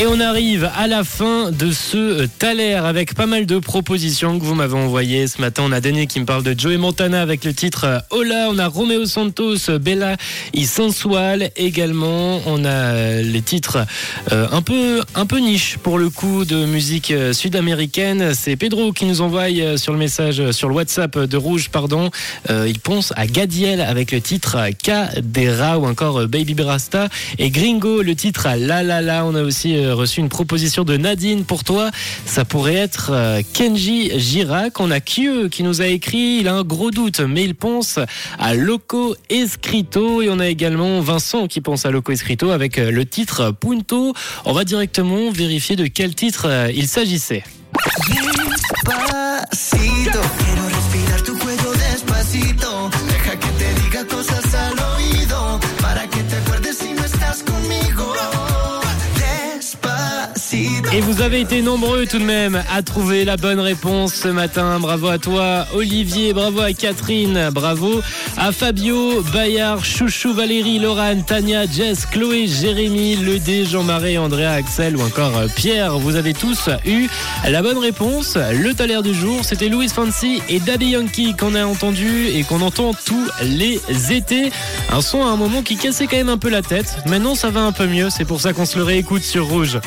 Et on arrive à la fin de ce Thaler avec pas mal de propositions que vous m'avez envoyées. Ce matin, on a Denis qui me parle de Joey Montana avec le titre Hola. On a Romeo Santos, Bella y Sensual également. On a les titres euh, un peu un peu niche pour le coup de musique euh, sud-américaine. C'est Pedro qui nous envoie euh, sur le message sur le WhatsApp de Rouge, pardon. Euh, il pense à Gadiel avec le titre Cadera ou encore euh, Baby Brasta et Gringo le titre La La La. On a aussi euh, reçu une proposition de Nadine pour toi. Ça pourrait être euh, Kenji Girac. On a Q qui nous a écrit. Il a un gros doute, mais il pense à Loco Escrito. Et on a également Vincent qui pense à Loco Escrito avec euh, le titre Punto. On va directement vérifier de quel titre euh, il s'agissait. Et vous avez été nombreux tout de même à trouver la bonne réponse ce matin. Bravo à toi, Olivier. Bravo à Catherine. Bravo à Fabio, Bayard, Chouchou, Valérie, Laurane, Tania, Jess, Chloé, Jérémy, Ledé, Jean-Marie, Andrea, Axel ou encore euh, Pierre. Vous avez tous eu la bonne réponse. Le taler du jour, c'était Louis Fancy et Daddy Yankee qu'on a entendu et qu'on entend tous les étés. Un son à un moment qui cassait quand même un peu la tête. Maintenant, ça va un peu mieux. C'est pour ça qu'on se le réécoute sur Rouge.